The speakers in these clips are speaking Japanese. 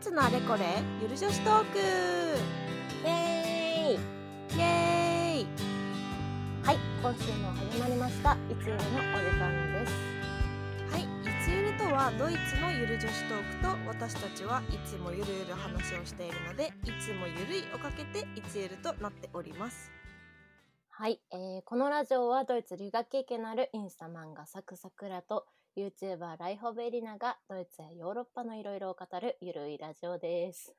ツのあれこれゆる女子トーク。イエーイ。イエーイ。はい今週も始まりました。いつゆるのお時間です。はいいつゆるとはドイツのゆる女子トークと私たちはいつもゆるゆる話をしているのでいつもゆるいをかけていつゆるとなっております。はい、えーこのラジオはドイツ留学経験のあるインスタ漫画サクサクラと YouTuber ライホベリナがドイツやヨーロッパのいろいろを語るゆるいラジオです。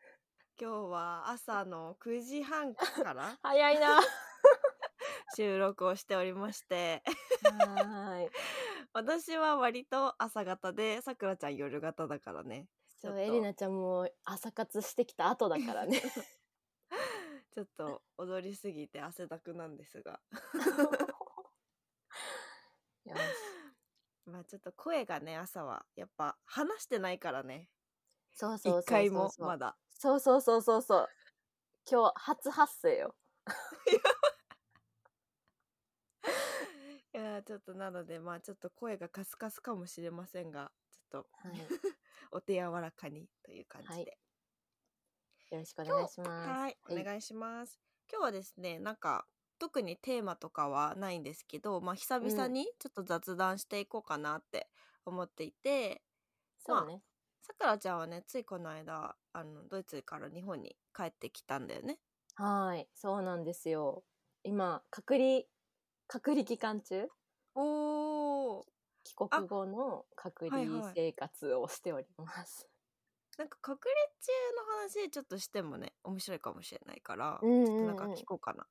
今日は朝の9時半から 早いな。は 収録をしておりまして。ーい。私は割と朝方でさくらちゃん夜型だからね。そうエリナちゃんも朝活してきた後だからね。ちょっと踊りすぎて汗だくなんですが。よしまあちょっと声がね朝はやっぱ話してないからね。そうそうそうそう一回もまだ。そうそうそうそうそう。今日初発声よ。いやーちょっとなのでまあちょっと声がカスカスかもしれませんがちょっとはい。お手柔らかにという感じで、はい。よろしくお願いします。はい。お願いします。今日はですねなんか特にテーマとかはないんですけどまあ久々にちょっと雑談していこうかなって思っていて、そうね、さくらちゃんはねついこの間あのドイツから日本に帰ってきたんだよね。はいそうなんですよ。今隔離隔離期間中？おー。帰国後の隔はい離はい生活をしております、なんか隔離中の話ちょっとしてもね面白いかもしれないから、うんうんうん。ちょっとなんか聞こうかな。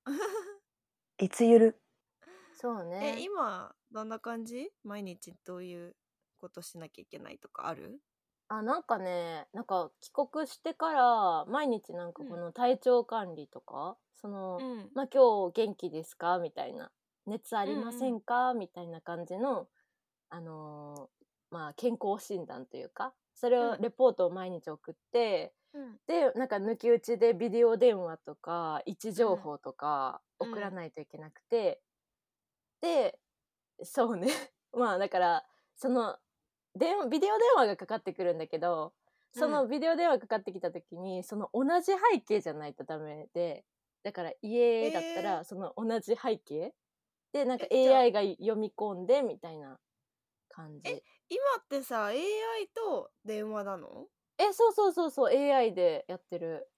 いつゆる？そうね。え今どんな感じ？毎日どういうことしなきゃいけないとかある？あなんかねなんか帰国してから毎日なんかこの体調管理とか、その、ん。まあ今日元気ですか？みたいな。熱ありませんか、みたいな感じのあのーまあ健康診断というかそれをうん。レポートを毎日送って、うんでなんか抜き打ちでビデオ電話とか位置情報とかうん送らないといけなくて、でそうね。まあだからその電話ビデオ電話がかかってくるんだけどそのビデオ電話かかってきた時にその同じ背景じゃないとダメでだから家だったえ。らその同じ背景でなんか AI が読み込んでみたいな感じ。え今ってさ AI と電話なの？えそうそうそうそう AI でやってる。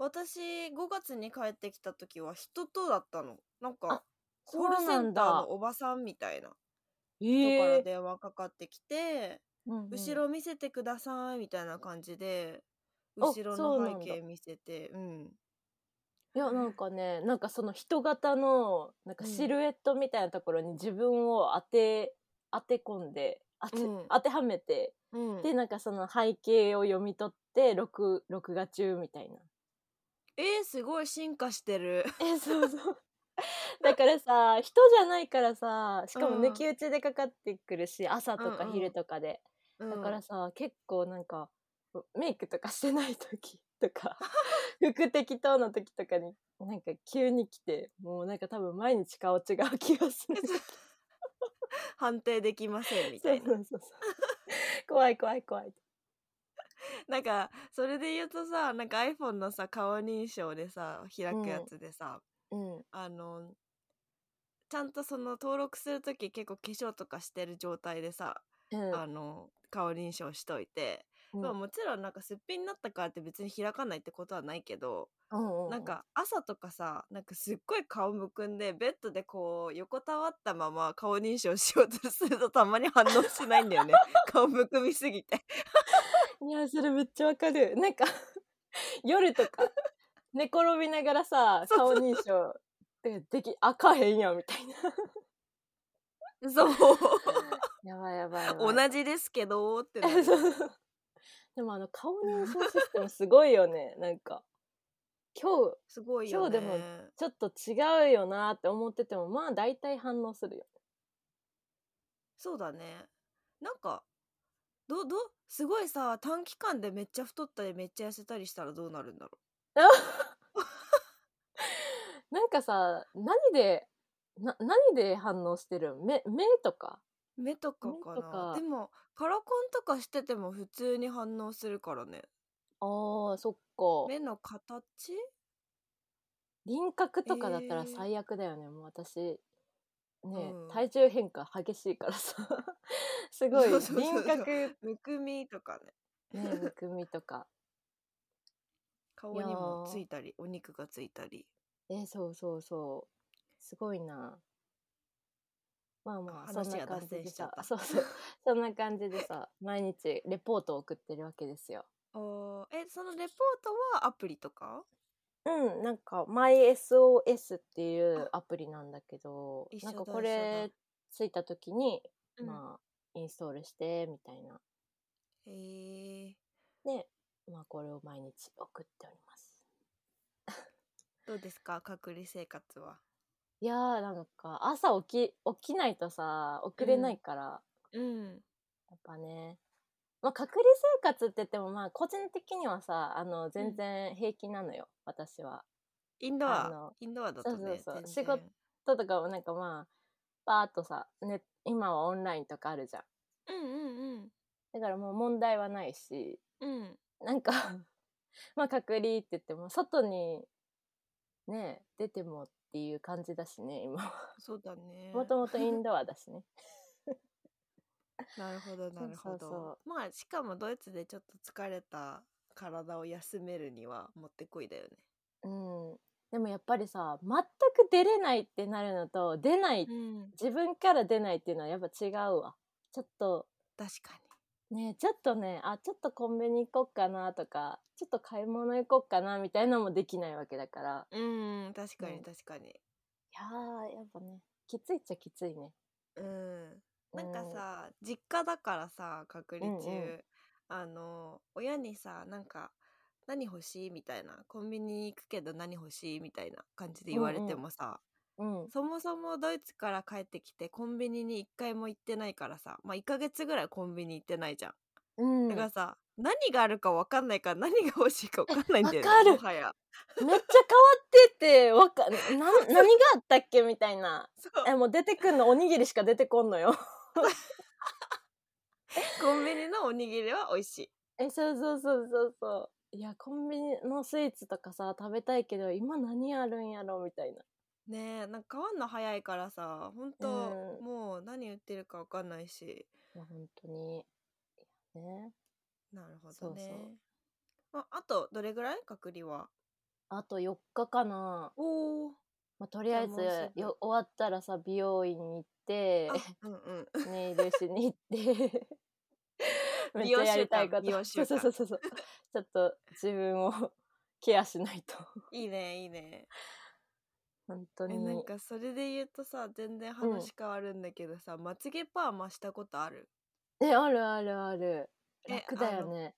私5月に帰ってきた時は人とだったの。なんかあコールセンターのおばさんみたいなえ人からー電話かかってきて、うんうん。後ろ見せてくださいみたいな感じであ後ろの背景見せてうん。いやなんかねなんかその人型のなんかうん。シルエットみたいなところに自分を当て当て込んで当て,、うん。当てはめてうん。でなんかその背景を読み取って録録画中みたいな。えー、すごい進化してる。えそうそう。だからさ人じゃないからさしかもうん。抜き打ちでかかってくるし、朝とかうんうん。昼とかで、だだからさ結構なんかメイクとかしてない時 とか服適当な時とかになんか急に来てもうなんか多分毎日顔違う気がする判定できませんみたいな。そうそうそう怖い怖い怖い。なんかそれで言うとさなんか iPhone のさ顔認証でさ開くやつでさ、うん。あのちゃんとその登録する時結構化粧とかしてる状態でさ、うん。あの顔認証しといて、うん。まあもちろんなんかすっぴんになったからって別に開かないってことはないけど、うんうんなんか朝とかさなんかすっごい顔むくんでベッドでこう横たわったまま顔認証しようとするとたまに反応しないんだよね。顔むくみすぎて。いやそれめっちゃわかる。なんか夜とか寝転びながらさ 顔認証でできあかへんやんみたいな。そう。やばいやばい同じですけどってなるでもあの顔認証システムすごいよね。なんか。今日すごいよね。今日でもちょっと違うよなって思っててもまあ大体反応するよそうだね。なんかどどすごいさ短期間でめっちゃ太ったりめっちゃ痩せたりしたらどうなるんだろ なんかさ何でな何で反応してる？目目とか？う目とかかな。目とか。でもカラコンとかしてても普通に反応するからねああ、そっか。目の形？輪郭とかだったらえー最悪だよね。もう私、ね、うん体重変化激しいからさ。すごいそうそうそうそう輪郭、むくみとかねね、むくみとか。顔にもついたりお肉がついたりえ、そうそうそう。すごいな。まあまあ、そんな感じでさそうそう。そんな感じでさ、毎日レポートを送ってるわけですよ。おーえそのレポートはアプリとか？うん、なんか MySOS っていうアプリなんだけど、なんかこれついた時に、うん。まあインストールしてみたいな。へえ。で、まあこれを毎日送っております。どうですか？隔離生活はいやーなんか朝起き、起きないとさ、送れないから、うん。やっぱね。まあ隔離生活って言ってもまあ個人的にはさ、あの全然平気なのよ、私は。インドアインドアだとねそうそうそう。仕事ととかもなんかまあ、パーッとさ、ね、今はオンラインとかあるじゃん。うんうんだからもう問題はないし、うん。うんなん。か まあ隔離って言っても、外にね、出てもっていう感じだしね、今は。そうだねもともとインドアだしね。なるほどなるほどまあしかもドイツでちょっと疲れた体を休めるにはもってこいだよねうん。でもやっぱりさ、全く出れないってなるのと、出ない、うん自分から出ないっていうのはやっぱ違うわ。ちょっと、確かね、ちょっとね、あ、ちょっとコンビニ行こっかなとか、ちょっと買い物行こっかなみたいなのもできないわけだから。にうん確かうんに確かに。いやー、やっぱね、きついっちゃきついね。うん。なんかさ実家だからさ隔離中、うん。うんあの親にさなんか何欲しい？みたいなコンビニ行くけど何欲しい？みたいな感じで言われてもさ、うん。そもそもドイツから帰ってきてコンビニに一回も行ってないからさまあ1ヶ月ぐらいコンビニ行ってないじゃん、うん。だからさ何があるか分かんないから何が欲しいか分かんないんだよねわかるもはやめっちゃ変わってて、わか、な、何があったっけみたいな。え、もう出てくんのおにぎりしか出てこんのよ。コンビニのおにぎりは美味しいえ、そうそうそうそうそう。いや、コンビニのスイーツとかさ、食べたいけど、今何あるんやろみたいな。ねえなんか変わんの早いからさ本当、うんもう何売ってるか分かんないしいや、本当に。いやね。なるほどそうねそうああとどれぐらい？隔離はあと4日かな。おおまあ、とりあえずじゃあもうすぐよ、終わったらさ、美容院に行って、うんうん ネイルしに行って、めっちゃ美容やりたいこと。そうそうそうそう。ちょっと自分を ケアしないと。いいねいいね本当えに。なんかそれで言うとさ全然話変わるんだけどさ、まつげパーマしたことある？え、あるあるある。え楽だよね。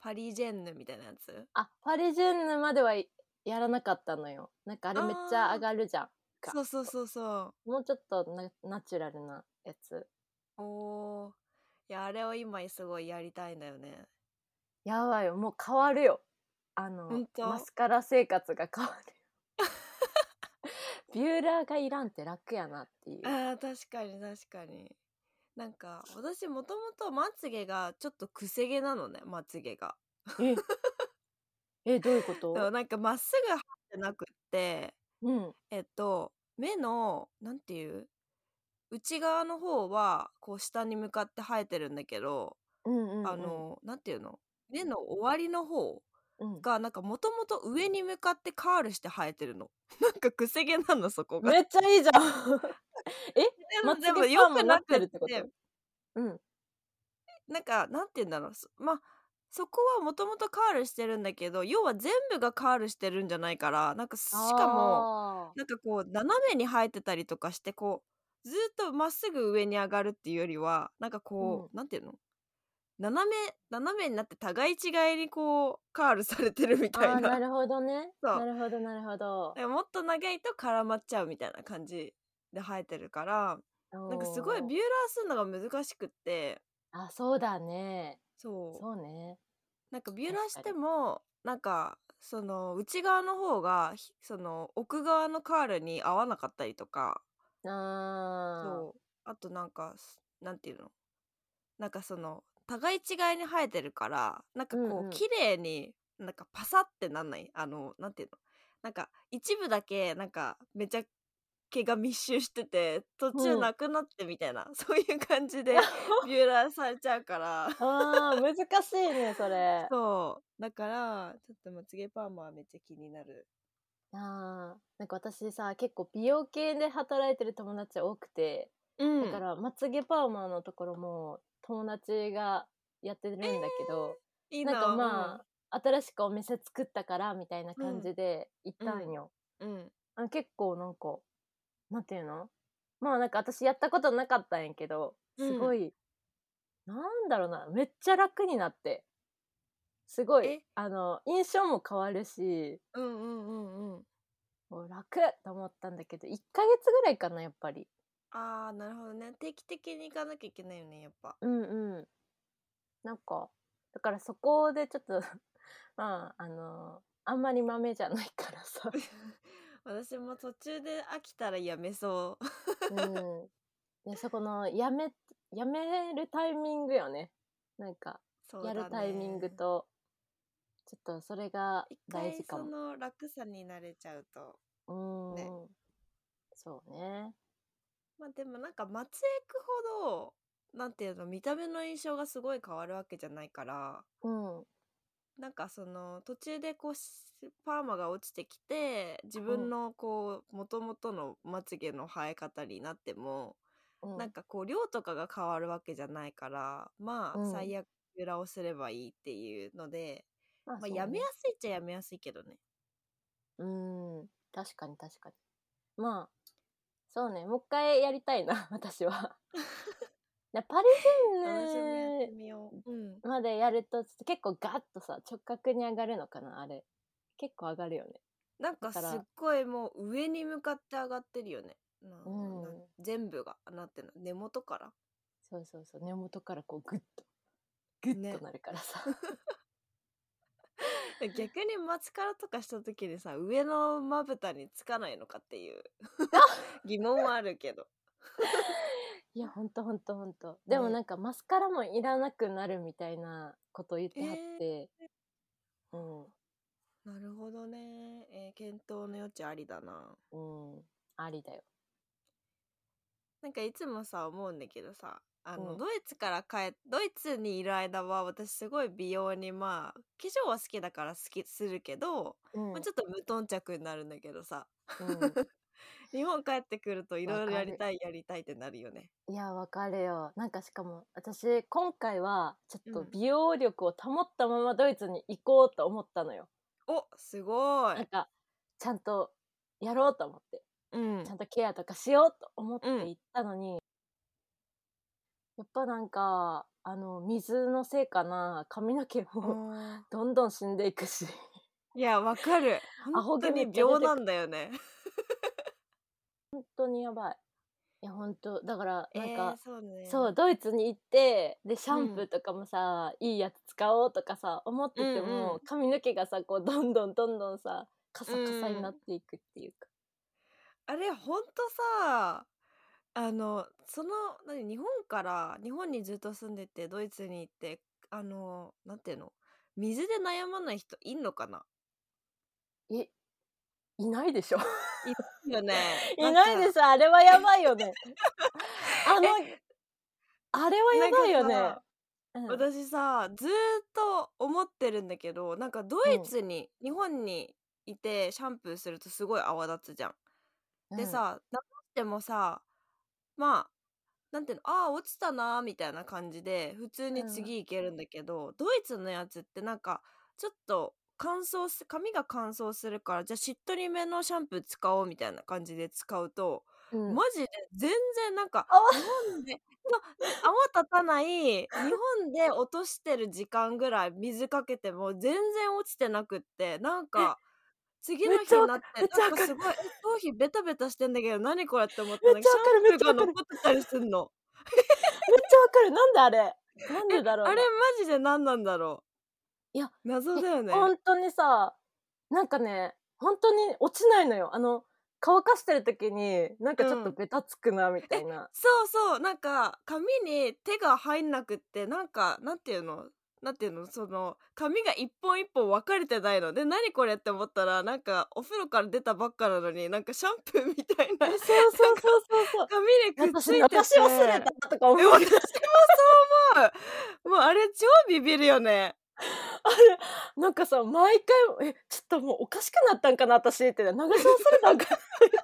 パリジェンヌみたいなやつ？あパリジェンヌまではいやらなかったのよ。なんかあれめっちゃ上がるじゃん。かそうそうそうそもうちょっとナナチュラルなやつ。うおーいやあれを今すごいやりたいんだよねやばいよ。もう変わるよ。あのマスカラ生活が変わるよ。ビューラーがいらんって楽やなっていう。あー確かに確かになんか私もともとまつげがちょっとくせ毛なのねまつげがええ、どういうこそうとなんかまっすぐ生えてなくってうん。えっと目のなんていう？内側の方はこう下に向かって生えてるんだけど、うんうん、うん。あ、のなんていうの？目の終わりの方うん、がなんかもともと上に向かってカールして生えてるの。なんかくせ毛なのそこが。めっちゃいいじゃん。え？でもでもよくなくっるってこと？てうん。なんかなんて言うんだろう。そまあそこはもともとカールしてるんだけど要は全部がカールしてるんじゃないからなんかしかもあなんかこう斜めに生えてたりとかしてこうずっとまっすぐ上に上がるっていうよりはなんかこう、なんていうの？斜め斜めになって互い違いにこうカールされてるみーたいな。なるほどね。そう。なるほどなるほど。もっと長いと絡まっちゃうみたいな感じで生えてるからなんかすごいビューラーするのが難しくって。あ、そうだね。そう。そうね。なんかビューラーしてもなんかその内側の方がひその奥側のカールに合わなかったりとか。あそう。あとなんかすなんていうの？なんかその互い違いに生えてるからなんかこう、うん。うん綺麗になんかパサってなんないあのなんていうの？なんか一部だけなんかめちゃ毛が密集してて途中うん。なくなってみたいな、そういう感じで ビューラーされちゃうから。あー難しいねそれ。そう。だからちょっとまつげパーマはめっちゃ気になる。あーなんか私さ結構美容系で働いてる友達多くて、うん。だからまつげパーマのところも友達がやってるんだけど、いいなんかまあ、新しくお店作ったからみたいな感じで行ったんよ、うん、うん。あの結構なんかなんていうの？まあなんか私やったことなかったんやけどすごい、なんだろうなめっちゃ楽になって。すごいえ？あの印象も変わるしうんうんうんうん。もう楽と思ったんだけど1ヶ月ぐらいかなやっぱりああなるほどね。定期的に行かなきゃいけないよねやっぱ。うんうん。なんかだからそこでちょっと まああのあんまり豆じゃないからさ。私も途中で飽きたらやめそう。うん。でそこのやめやめるタイミングよね。なんかそうだね。やるタイミングとちょっとそれが一回そ大事かも。の楽さに慣れちゃうとうーん、ね。そうねまあでもなんか松江区ほどなんていうの見た目の印象がすごい変わるわけじゃないから。うん。なんかその途中でこうしパーマが落ちてきて自分のこう元々のまつげの生え方になっても、うんなん。かこう量とかが変わるわけじゃないからまあうん。最悪裏をすればいいっていうので、まあ、やめやすいっちゃやめやすいけどね。うん。確かに確かに。まあそうねもう一回やりたいな 私は。でパリジェンヌ。までやると結構ガッとさ直角に上がるのかなあれ。結構上がるよね。なんかすっごいもう上に向かって上がってるよね。なうん。な全部がなんていうの。根元から。そうそうそう根元からこうグッと。グッね。となるからさ、逆にマスカラとかした時にさ上のまぶたにつかないのかっていう 疑問はあるけど。いやほんとほんとほんと。でもね。なんかマスカラもいらなくなるみたいなこと言ってはって、うん。なるほどね。えー検討の余地ありだな。うん。ありだよ。なんかいつもさ思うんだけどさあの、うん。ドイツから帰っドイツにいる間は私すごい美容にまあ化粧は好きだから好きするけど、うん、まあ、ちょっと無頓着になるんだけどさ。うん。日本帰ってくるといろいろやりたいやりたいってなるよね。いやわかるよ。なんかしかも私今回はちょっとうん。美容力を保ったままドイツに行こうと思ったのよ、おすごい、なんかちゃんとやろうと思って。うん。ちゃんとケアとかしようと思ってうん。行ったのに、やっぱなんかあの水のせいかな。髪の毛もあどんどん死んでいくし。ーいやわかる。本当に病なんだよね。本当にやばい。いや本当だからなんか、えー、そうね。そうドイツに行ってでシャンプーとかもさ、いいやつ使おうとかさ思ってても、うんうん髪の毛がさこうどんどんどんどんさカサカサになっていくっていうか、あれほんとさあのその何日本から日本にずっと住んでてドイツに行ってあのなんていうの水で悩まない人いんのかな？えいないでしょ。いよね。いないでょしょあれはやばいよね。あのあれはやばいよね。うん。私さずーっと思ってるんだけどなんかドイツに、日本にいてシャンプーするとすごい泡立つじゃん。でさ流してもさまあなんていうのああ落ちたなーみたいな感じで普通に次いけるんだけど、ドイツのやつってなんかちょっと乾燥す髪が乾燥するからじゃあしっとりめのシャンプー使おうみたいな感じで使うと、うん、マジで全然なんか泡日本で泡立たない日本で落としてる時間ぐらい水かけても全然落ちてなくってなんか次の日になってなんかすごい。頭皮ベタベタしてんだけど何これって思ってめっちゃわかる。めっちゃわかる。残ってたりすんの。めっちゃわかる。なんであれ？なんでだろうなあれマジで何なんだろう。いや謎だよね。本当にさなんかね本当に落ちないのよ。あの乾かしてる時になんかちょっとうん。ベタつくなみたいな、そうそう。なんか髪に手が入んなくってなんかなんていうの？なんていうのその髪が一本一本分かれてないの。で何これって思ったらなんかお風呂から出たばっかなのになんかシャンプーみたいなそうそうそうそう。そう髪にくっつい私て。て私忘れたとか思う。え私もそう思う。もうあれ超ビビるよね。なんかさ毎回えちょっともうおかしくなったんかな私って。流し忘れたんか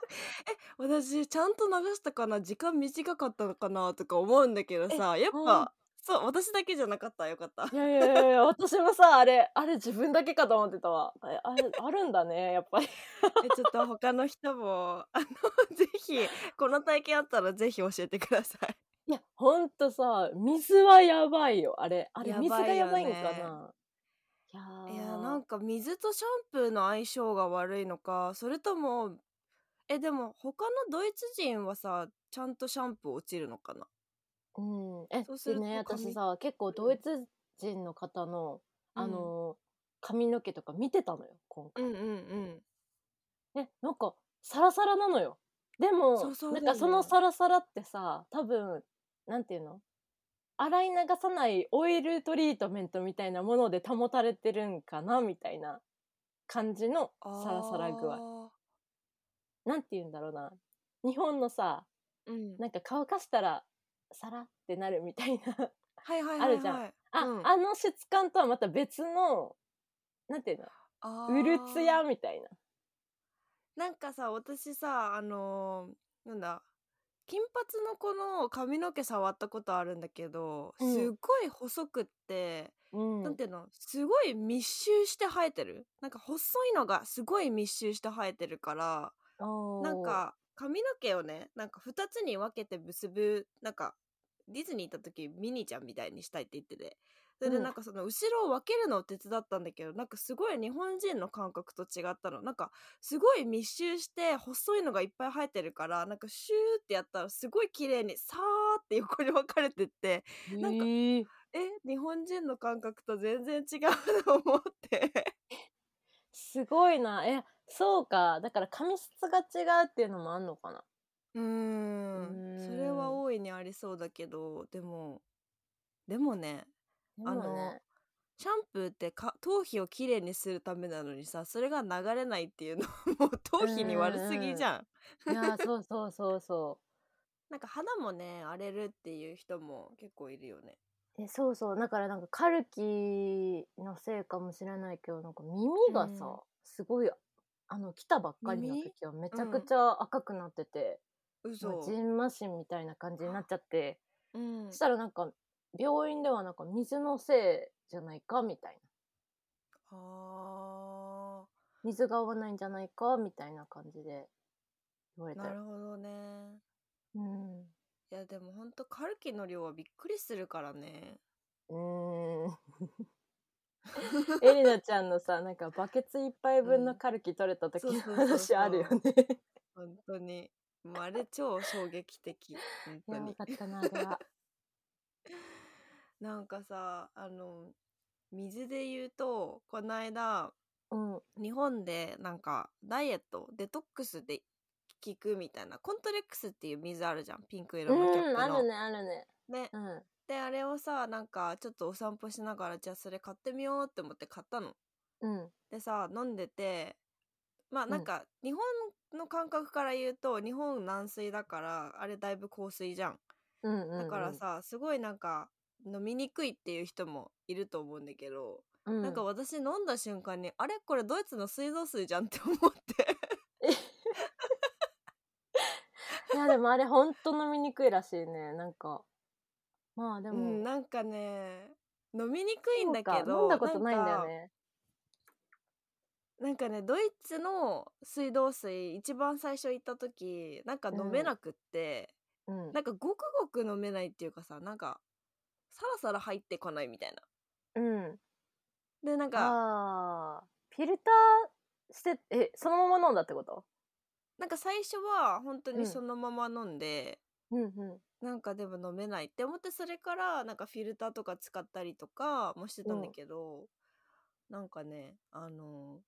私ちゃんと流したかな。時間短かったのかなとか思うんだけどさやっうんぱそう私だけじゃなかった。よかった。いやいやいやいや 私もさあれあれ自分だけかと思ってたわ。あれあるんだねやっぱり。えちょっと他の人もあの ぜひこの体験あったらぜひ教えてください。いやほんとさ水はやばいよ。あれあれ水がやばいんかな。いやー。いやなんか水とシャンプーの相性が悪いのかそれともえでも他のドイツ人はさちゃんとシャンプー落ちるのかな？うん、えそうするとでね髪私さ結構ドイツ人の方の、あの髪の毛とか見てたのよ今回、うんうんうん。えなんかサラサラなのよ。でもそうそうなんかそのサラサラってさ多分なんていうの？洗い流さないオイルトリートメントみたいなもので保たれてるんかなみたいな感じのサラサラ具合。合なんて言うんだろうな。日本のさうん。なんか乾かしたらサラってなるみたいな。はいはいはい、はい、あるじゃん。あ、うん。あの質感とはまた別のなんていうの？あうるつやーみたいな。なんかさ私さあのーなんだ？金髪の子の髪の毛触ったことあるんだけど、うん。すっごい細くって、うん。なんていうの？すごい密集して生えてる？なんか細いのがすごい密集して生えてるからなんか髪の毛をねなんか2つに分けて結ぶなんかディズニー行った時ミニちゃんみたいにしたいって言ってて。それでうん。なんかその後ろを分けるのを手伝ったんだけどなんかすごい日本人の感覚と違ったの。なんかすごい密集して細いのがいっぱい生えてるからなんかシューってやったらすごい綺麗にさーって横に分かれてってなんかえ。日本人の感覚と全然違うと思って。すごいな。えそうか。だから髪質が違うっていうのもあんのかな？うーん。それは大いにありそうだけどでもでもねでもね。シャンプーってか頭皮をきれいにするためなのにさそれが流れないっていうのもう頭皮に悪すぎじゃん。いやそうそうそうそ なんか肌もね荒れるっていう人も結構いるよね。うえそうそう。だからなんかカルキのせいかもしれないけどなんか耳がさ、うんすごいあの来たばっかりの耳？時はめちゃくちゃ赤くなってて、嘘。まあジンマシンみたいな感じになっちゃって、うん。そしたらなんか病院ではなんか水のせいじゃないかみたいな。あ水が合わないんじゃないかみたいな感じで言われーたよなるほどね。うん。いやでもほんとカルキの量はびっくりするからね。うーん。エリナちゃんのさなんかバケツ一杯分のカルキ取れた時の話あるよね。本当にもうあれ超衝撃的本当にかったなあれは。なんかさあの水で言うとこの間うん日本でなんかダイエットデトックスで効くみたいなコントレックスっていう水あるじゃんピンク色のキャップの。うんあるねあるね。ねうんであれをさなんかちょっとお散歩しながらじゃあそれ買ってみようって思って買ったの。うんでさ飲んでてまあなんか日本の感覚から言うと日本軟水だからあれだいぶ香水じゃん。うんうんうんだからさすごいなんか飲みにくいっていう人もいると思うんだけど、うんなんか私飲んだ瞬間にあれ？これドイツの水道水じゃんって思って。いやでもあれほんと飲みにくいらしいねなんか。まあでうも、んなんかね飲みにくいんだけど飲んだことないんだよね。なんかねドイツの水道水一番最初行った時なんか飲めなくって、うん。なんかごくごく飲めないっていうかさなんかサラサラ入ってこないみたいな。うん。でなんかフィルターしてえそのまま飲んだってこと？なんか最初は本当うんにそのまま飲んで、うんうん。なんかでも飲めないって思ってそれからなんかフィルターとか使ったりとかもしてたんだけど、なんかねあの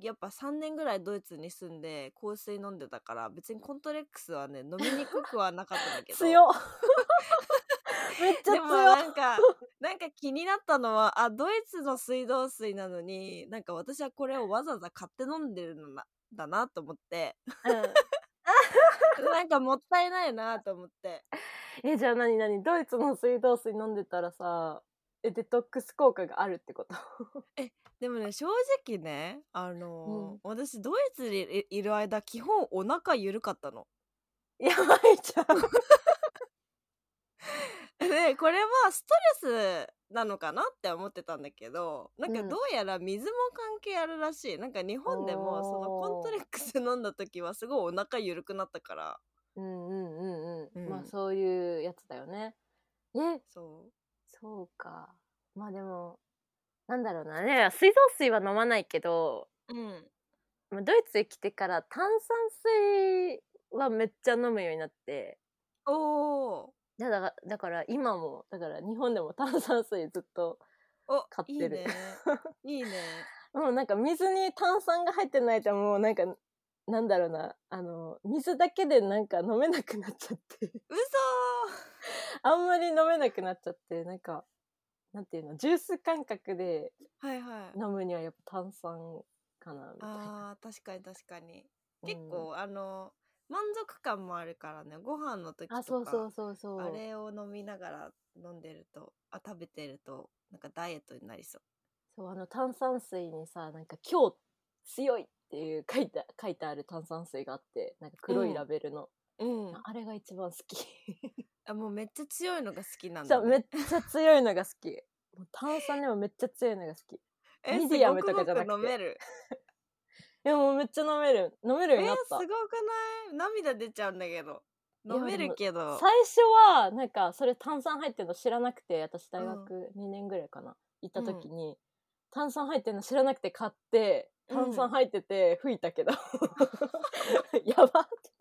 やっぱ3年ぐらいドイツに住んで香水飲んでたから別にコントレックスはね飲みにくくはなかったんだけど。強っ。めっちゃでもなんかなんか気になったのはあドイツの水道水なのになんか私はこれをわざわざ買って飲んでるのなだなと思って。なんかもったいないなと思って。うん、えじゃあ何何？ドイツの水道水飲んでたらさえデトックス効果があるってこと？でもね正直ねあのー私ドイツにいいる間基本お腹緩かったの。やばいじゃん。でこれはストレスなのかなって思ってたんだけどなんかうん。どうやら水も関係あるらしい、なんか日本でもそのコントレックス飲んだ時はすごいお腹緩くなったから。うんうんうんうん、うん。まあそういうやつだよね。え？そそうか。まあでもなんだろうな。ね水道水は飲まないけどううん。まあドイツへ来てから炭酸水はめっちゃ飲むようになって。おー。だからだから今もだから日本でも炭酸水ずっとお買ってる。いいね。いいね。もうなんか水に炭酸が入ってないともうなんかなんだろうな。あの水だけでなんか飲めなくなっちゃって。嘘 あんまり飲めなくなっちゃってなんかなんていうのジュース感覚ではいはい。飲むにはやっぱ炭酸かなみたいな。あー確かに確かに。うん。結構、あの満足感もあるからねご飯の時とかあそうそうそうそう。あれを飲みながら飲んでるとあ食べてるとなんかダイエットになりそう。そうあの炭酸水にさなんか「今日強い」っていう書いて書いてある炭酸水があってなんか黒いラベルの、うん。あれが一番好きあもうめっちゃ強いのが好きなんだ、ね、そうめっちゃ強いのが好き。もう炭酸でもめっちゃ強いのが好き。いえミディアムとかじゃなくて。飲める。やもうめっちゃ飲める。飲めるようえになった、すごくない？涙出ちゃうんだけど。飲めるけど。最初はなんかそれ炭酸入ってるの知らなくて私大学2年ぐらいかな、行った時に、炭酸入ってるの知らなくて買って炭酸入ってて吹いたけど、やばっ。て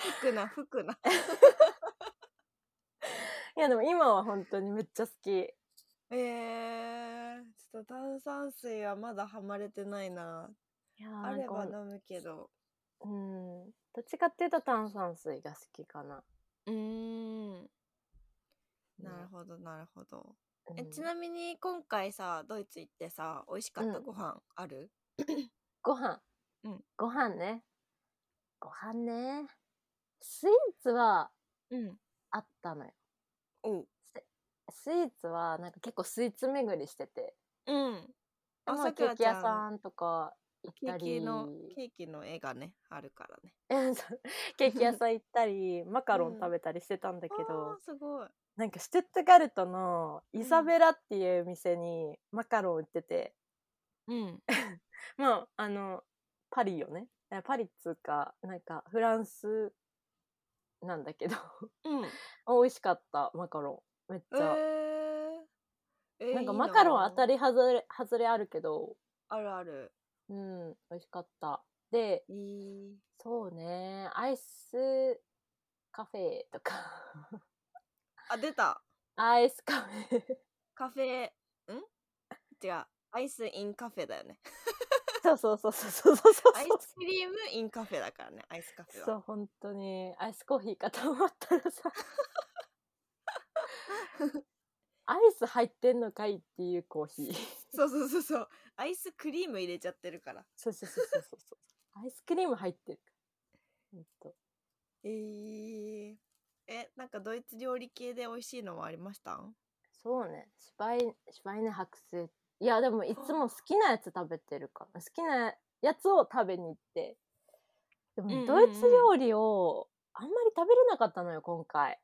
吹くな吹くないやでも今は本当にめっちゃ好き。えー、ちょっと炭酸水はまだハマれてないな。いやーあれば飲むけど。うん。どっちかっていうと炭酸水が好きかな、うーん。なるほどなるほど。えうん。ちなみに今回さドイツ行ってさ美味しかったうん。ご飯ある、ご飯、うん。ご飯ね。ご飯ね。スイーツはうん。あったのよおうスイーツはなんか結構スイーツ巡りしてて。うん。あまあさくケーキ屋らちゃんさんとか行っケーたりキのケーキの絵がねあるからね。ケーキ屋さん行ったり マカロンうん食べたりしてたんだけど、あーすごい。なんかシュトゥットガルトのイザベラっていう店にマカロン売ってて、うん。まああのパリよね。えパリっつうかなんかフランスなんだけど。うん。美味しかったマカロン。めっちえゃ、ー、えなんかマカロン当たりり外れ外れあるけど。あるある。うん美味しかった。でいい。そうねアイスカフェとか。あ出た。アイスカフェ。カフェん？違う。アイス in カフェだよねそうそうそうそうそうそうそう。アイスクリーム in カフェだからねアイスカフェは。そう本当に。アイスコーヒーかと思ったらさ。アイス入ってんのかいっていうコーヒー。そうそうそうそう。アイスクリーム入れちゃってるから。そうそうそうそうそうそう。アイスクリーム入ってるほんと。えー、えなんかドイツ料理系で美味しいのはありましたそうね。シュバイシュバイネ白製いやでもいつも好きなやつ食べてるから好きなやつを食べに行って。でもドイツ料理をあんまり食べれなかったのよ今回。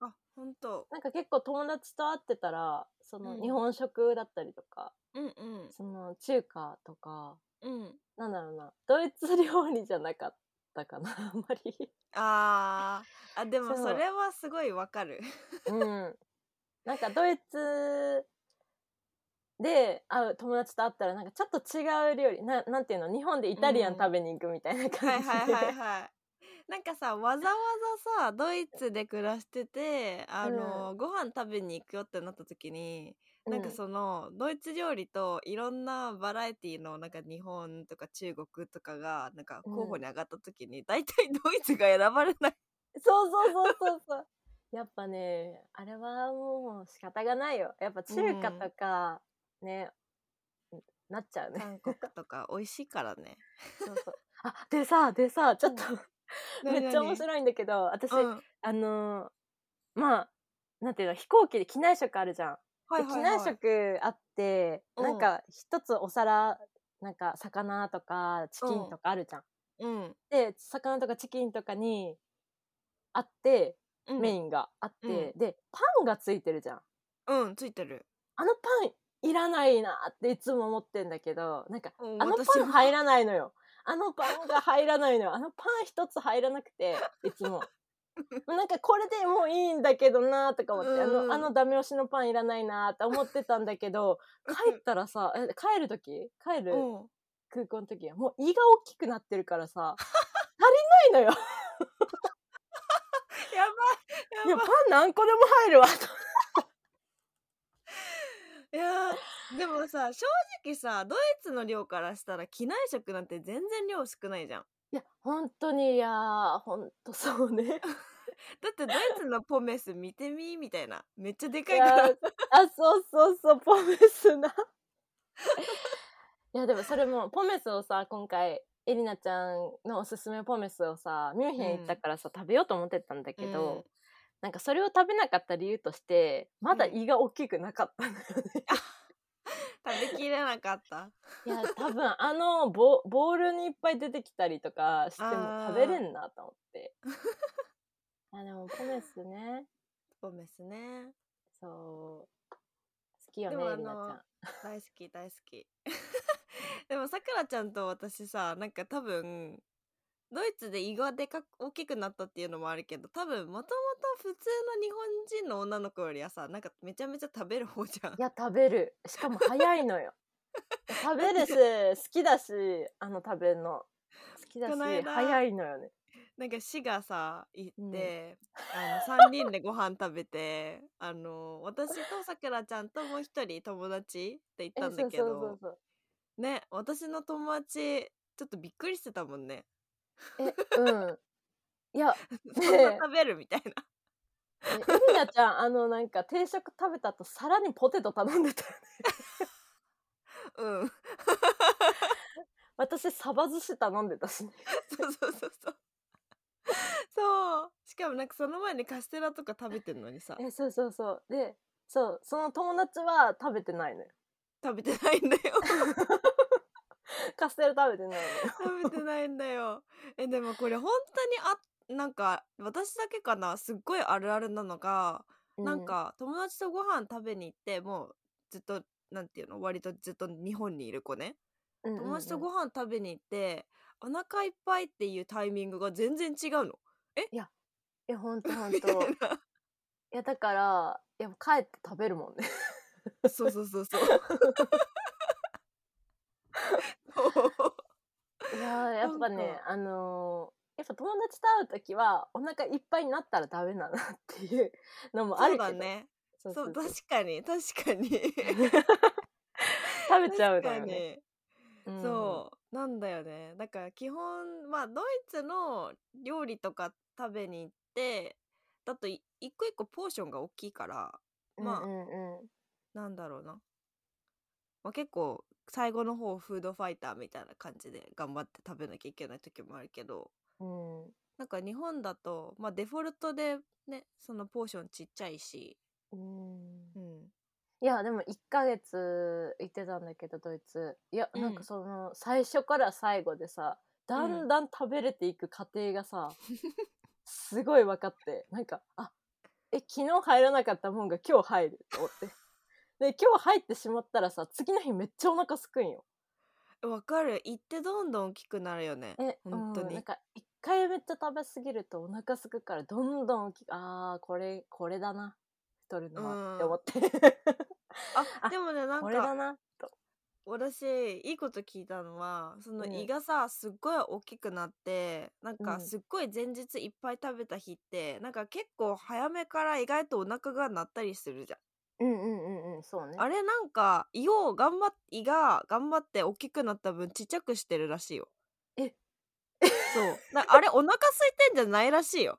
あ本当なんか結構友達と会ってたらそのうん。日本食だったりとか、うんうん。その中華とかうん。なんだろうなドイツ料理じゃなかったかな あんまり。あー。あでもそれはすごいわかる。うん。なんかドイツで会う友達と会ったらなんかちょっと違う料理ななんていうの日本でイタリアンうん食べに行くみたいなは感じで、いはいはいはいなんかさわざわざさドイツで暮らしててあの、ご飯食べに行くよってなった時になんかそのドイツ料理といろんなバラエティのなんか日本とか中国とかがなんか候補に上がった時に大体ドイツが選ばれない。そうそうそうそうそう。やっぱね、あれはもう仕方がないよ。やっぱ中華とか、ね、なっちゃうね。韓国とか美味しいからね。そうそう。あ、でさ、でさ、ちょっと、何めっちゃ面白いんだけど、私、うんあのーまあ、なんていうの、飛行機で機内食あるじゃん。はいはいはいで機内食あって、うんなんか一つお皿、なんか魚とかチキンとかあるじゃん。うんで、魚とかチキンとかにあって、うんメインがあって、で、パンがついてるじゃん。うんついてる。あのパンいらないなっていつも思ってんだけど、なんか、うんあのパン入らないのよ。あのパンが入らないのよ。あのパン一つ入らなくて、いつも。なんかこれでもういいんだけどなとか思って、あうんの、あのダメ押しのパンいらないなって思ってたんだけど、帰ったらさ、え帰る時？帰るうん空港の時はもう胃が大きくなってるからさ、足りないのよ。やいや、ばいやばパン何個でも入るわ。といいやーでもさ正直さドイツの量からしたら機内食なんて全然量少ないじゃん。いや、本当に、いやー、本当そうね。だってドイツのポメス見てみみたいなめっちゃでかいいからあ、そうそうそう、ポメスな。いや、でもそれも、ポメスをさ、今回、エリナちゃんのおすすめポメスをさ、ミュンヘン行ったからさ、食べようと思ってたんだけど、うんなんかそれを食べなかった理由として、まだ胃が大きくなかったんだよね。食べきれなかった。いや、多分あのボ、ボールにいっぱい出てきたりとかしても食べれんなと思って。あ、でもポメスね。ポメスねそう。好きよね、でもあエリナちゃんの。大好き大好き でもさくらちゃんと私さなんか多分ドイツで胃がでかく大きくなったっていうのもあるけど多分もともと普通の日本人の女の子よりはさなんかめちゃめちゃ食べる方じゃんいや、食べる。しかも早いのよ。食べるし、好きだし、あの食べるの。好きだし、早いのよね。なんか市がさ行うんって、あの3人でご飯食べて あの私とさくらちゃんともう一人友達って言ったんだけどね私の友達ちょっとびっくりしてたもんね。え、うん。いや、そんな食べるみたいなえエリナちゃん、あの、なんか定食食べた後、さらにポテト頼んでたよね。うん 私、サバ寿司頼んでたしね。そうそうそうそう。そう。しかもなんかその前にカステラとか食べてんのにさ、え、そうそうそう。で、そう、その友達は食べてないのよ。食べてないんだよ。カステラ食べてないのよ。食べてないんだよ。え、でもこれ本当にあ、なんか私だけかな、すっごいあるあるなのが、なんか友達とご飯食べに行って、もうずっと、なんていうの、割とずっと日本にいる子ね。うん、友達とごご飯食べに行って、お腹いっぱいっていうタイミングが全然違うの。いや、ほんとほんと。いな。や、だから、いや、帰って食べるもんね。そうそうそうそう。いやーやっぱねあのーやっぱ友達と会うときは、お腹いっぱいになったらダメだなっていうのもあるけど。だね。そうそそううそう。確かに確かに。食べちゃう確かのよね。に、うん。そうなんだよね。だから基本まあドイツの料理とか食べに行ってだとい一個一個ポーションが大きいからまあうんうんうん。なんだろうな、まあ、結構最後の方フードファイターみたいな感じで頑張って食べなきゃいけない時もあるけどうん。なんか日本だとまあデフォルトでねそのポーションちっちゃいし、うん。うん、いや、でも1ヶ月行ってたんだけど、ドイツ。いや、うん。なんかその、最初から最後でさ、だんだん食べれていく過程がさ、すごい分かって、なんか、あ、え、昨日入らなかったもんが今日入ると思って。で、今日入ってしまったらさ、次の日めっちゃお腹すくんよ。わかる。行ってどんどん大きくなるよね。え、本当に、うんなんか、一回めっちゃ食べ過ぎるとお腹すくから、どんどんあー、これ、これだな。太るのは、って思って。あ あでもねなんこれだかな、と。私いいこと聞いたのはそのうん胃がさすっごい大きくなってなんかうんすっごい前日いっぱい食べた日ってなんか結構早めから意外とお腹が鳴ったりするじゃん。うんうんうんうんそうねあれなんか胃を頑張っ胃が頑張って大きくなった分ちっちゃくしてるらしいよえそう。だあれお腹空いてんじゃないらしいよ。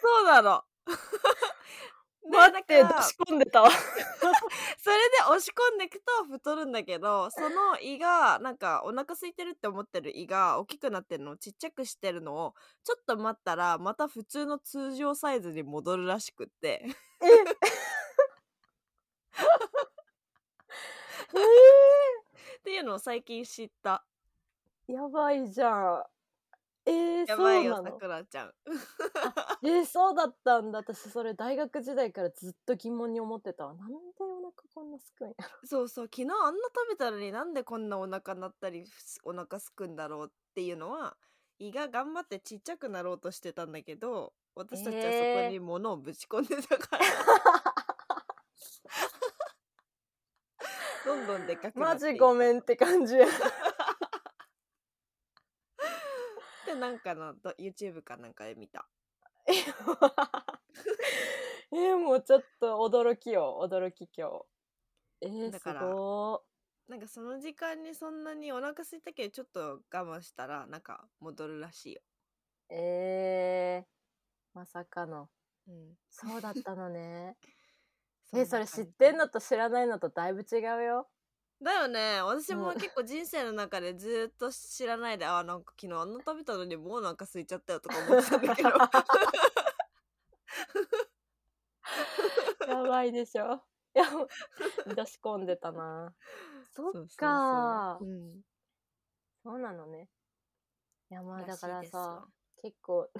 そうなの。で待ってだから仕込んでたわ。それで押し込んでいくと太るんだけどその胃がなんかお腹空いてるって思ってる胃が大きくなってるのをちっちゃくしてるのをちょっと待ったらまた普通の通常サイズに戻るらしくって。っ ていうのを最近知った。えー、やばいじゃん。えー、やそうなの？ばいよさくらちゃん。えー、そうだったんだ。私それ大学時代からずっと疑問に思ってたわ。なんでお腹こんなすくんやろ？そうそう。昨日あんな食べたのになんでこんなお腹鳴ったりすお腹すくんだろうっていうのは胃が頑張ってちっちゃくなろうとしてたんだけど私たちはそえー。こに物をぶち込んでたから、どんどんでかくなマって。いジごめんって感じや。でなんかのど YouTube かなんかで見た。えー、もうちょっと驚きよ。驚き今日。えー、すだからごなんかその時間にそんなにお腹空いたけどちょっと我慢したらなんか戻るらしいよ、ーえー、まさかの。うん、そうだったのね えそれ知ってんのと知らないのとだいぶ違うよ。だよね。私もう。ん結構人生の中でずっと知らないで、あなんか昨日あんな食べたのにもうなんか空いちゃったよとか思ってたんだけど。やばいでしょ。いや出し込んでたな。そっかうん。そうなのね。いやまあだからさ結構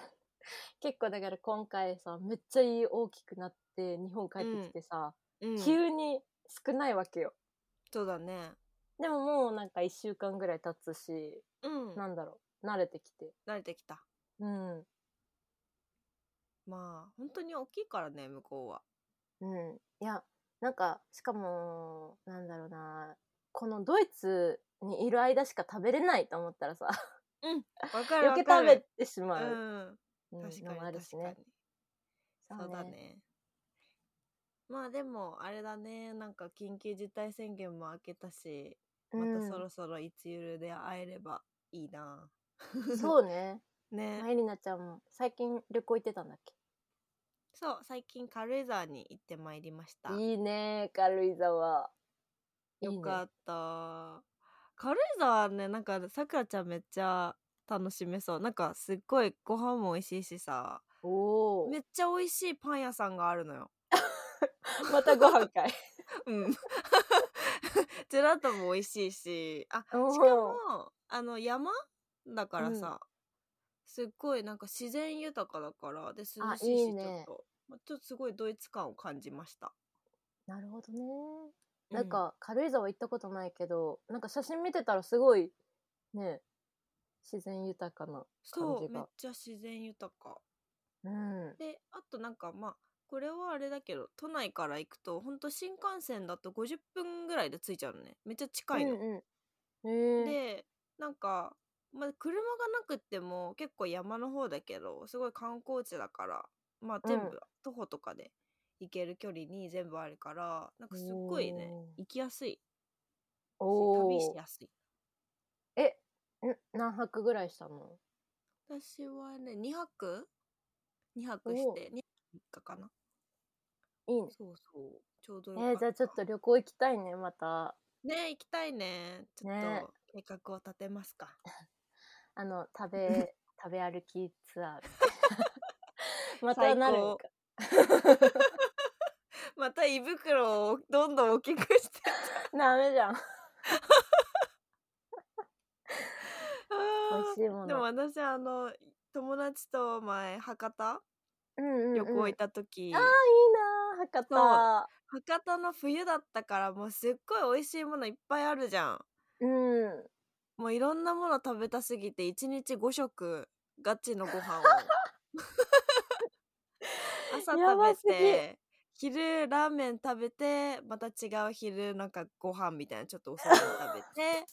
結構だから今回さめっちゃいい大きくなって日本帰ってきてさ、うん、急に少ないわけよ。そうだね。でももうなんか1週間ぐらい経つし、うん。なんだろう慣れてきて。慣れてきた。うん。まあ本当に大きいからね向こうは。うん。いやなんかしかもなんだろうなこのドイツにいる間しか食べれないと思ったらさ。わかる余計わかる。食べてしまう、うんうん確かにそうだね。まあでもあれだね。なんか緊急事態宣言も明けたしまたそろそろいつゆるで会えればいいな、うん、そうね。ね。まゆりなちゃんも最近旅行行ってたんだっそう最近軽井沢に行ってまいりました。けいいね軽井沢。いいね。よかった。軽井沢ねなんかさくらちゃんめっちゃ楽しめそう。なんかすっごいご飯も美味しいしさ。おお。めっちゃ美味しいパン屋さんがあるのよ。またご飯かい。うん。ジェラートも美味しいし。あしかもあの山だからさ、すっごいなんか自然豊かだからで涼あしいしちょっと。まちょっとすごいドイツ感を感じました。なるほどね。なんか軽井沢行ったことないけど、なんか写真見てたらすごいね自然豊かなそうめっちゃ自然豊か。うん。であとなんかまあこれはあれだけど都内から行くとほんと新幹線だと50分ぐらいで着いちゃうのね。めっちゃ近いの、うんうん。へえでなんか、まあ、車がなくっても結構山の方だけどすごい観光地だからまあ全うん。部徒歩とかで行ける距離に全部あるからなんかすっごいねおー。行きやすい。しお旅しおやすい。えん何泊ぐらいしたの？私はね2泊？2泊して2泊3日かな。いいね。そうそう。ちょうどえよかった。ー、じゃあちょっと旅行行きたいねまた。ね行きたいね。ちょっね。と計画を立てますか、あの食べ 食べ歩きツアー。またなるんかまた胃袋をどんどん大きくしてダメじゃんあー美味しいもの。でも私あの友達と前博多？うんうん、うん、旅行行った時、あーいいなー博多。博多の冬だったからもうすっごい美味しいものいっぱいあるじゃん。うん。もういろんなもの食べたすぎて1日5食ガチのご飯を。朝食べて昼ラーメン食べてまた違う昼なんかご飯みたいなちょっとお寿司食べて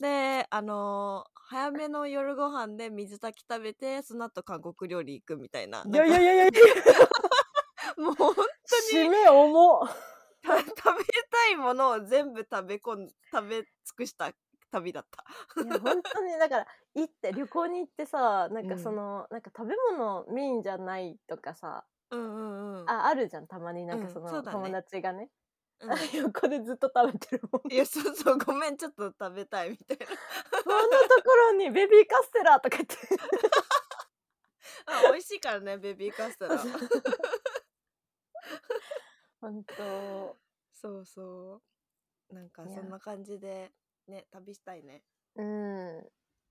であのー早めの夜ご飯で水炊き食べてその後韓国料理行くみたいないやいやいやいや もう本当に締め重 食べたいものを全部食べ込ん食べ尽くした旅だった。いや本当にだから行って旅行に行ってさなんかうん。その、なんか食べ物メインじゃないとかさうんうんうん。ああるじゃんたまに。なんかうんその、ね。友達がね、うん。横でずっと食べてるもん。いやそうそうごめんちょっと食べたいみたいな。こんなところにベビーカステラとか言って。あ美味しいからねベビーカステラ。本当。そうそう。なんかそんな感じでね旅したいね。うん。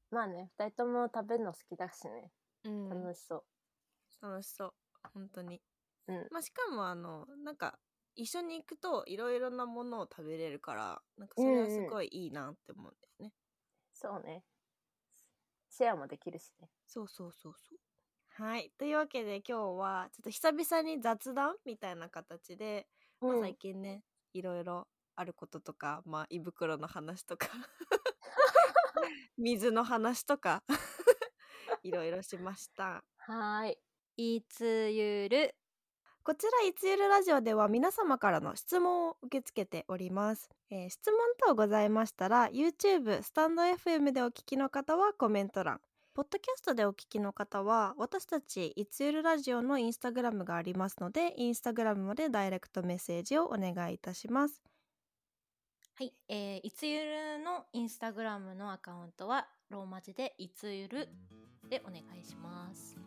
まあね二人とも食べるの好きだしね。うん。楽しそう、楽しそう。本当に。うん。まあしかもあのなんか一緒に行くといろいろなものを食べれるからなんかそれはすごいいいなって思うんだよね。そうね。シェアもできるしね。そうそうそうそう。はい。というわけで今日はちょっと久々に雑談みたいな形で、まあうん。最近ねいろいろあることとか、まあ、胃袋の話とか 水の話とかいろいろしました。はーい。いつゆるこちらいつゆるラジオでは皆様からの質問を受け付けております、えー質問等ございましたら YouTube スタンド FM でお聞きの方はコメント欄。ポッドキャストでお聞きの方は私たちいつゆるラジオのインスタグラムがありますのでインスタグラムまでダイレクトメッセージをお願いいたします。はい、えー、いつゆるのインスタグラムのアカウントはローマ字でいつゆるでお願いします。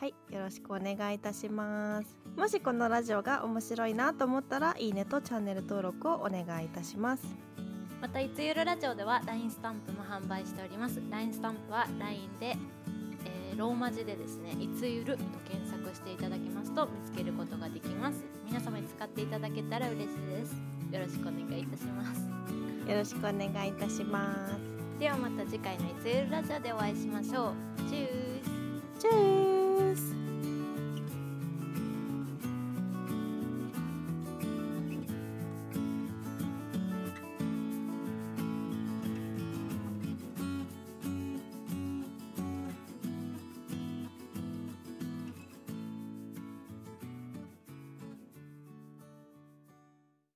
はいよろしくお願いいたします。もしこのラジオが面白いなと思ったらいいねとチャンネル登録をお願いいたします。またいつゆるラジオでは LINE スタンプも販売しております。LINE スタンプは LINE で、えーローマ字でですねいつゆると検索していただきますと見つけることができます。皆様に使っていただけたら嬉しいです。よろしくお願いいたします。よろしくお願いいたします。ではまた次回のいつゆるラジオでお会いしましょう。チュース。チュー guys.